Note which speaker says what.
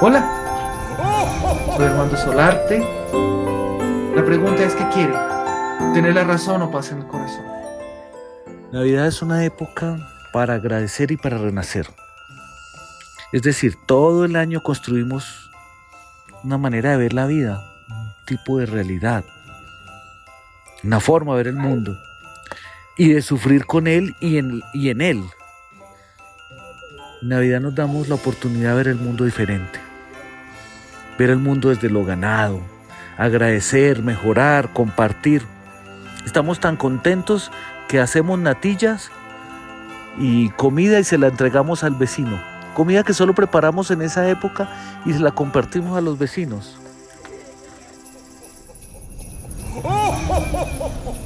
Speaker 1: Hola, soy Armando Solarte. La pregunta es, ¿qué quiere? ¿Tener la razón o paz en el corazón?
Speaker 2: Navidad es una época para agradecer y para renacer. Es decir, todo el año construimos una manera de ver la vida, un tipo de realidad, una forma de ver el mundo y de sufrir con él y en, él. Navidad nos damos la oportunidad de ver el mundo diferente, ver el mundo desde lo ganado, agradecer, mejorar, compartir. Estamos tan contentos que hacemos natillas y comida y se la entregamos al vecino. Comida que solo preparamos en esa época y se la compartimos a los vecinos. ¡Oh,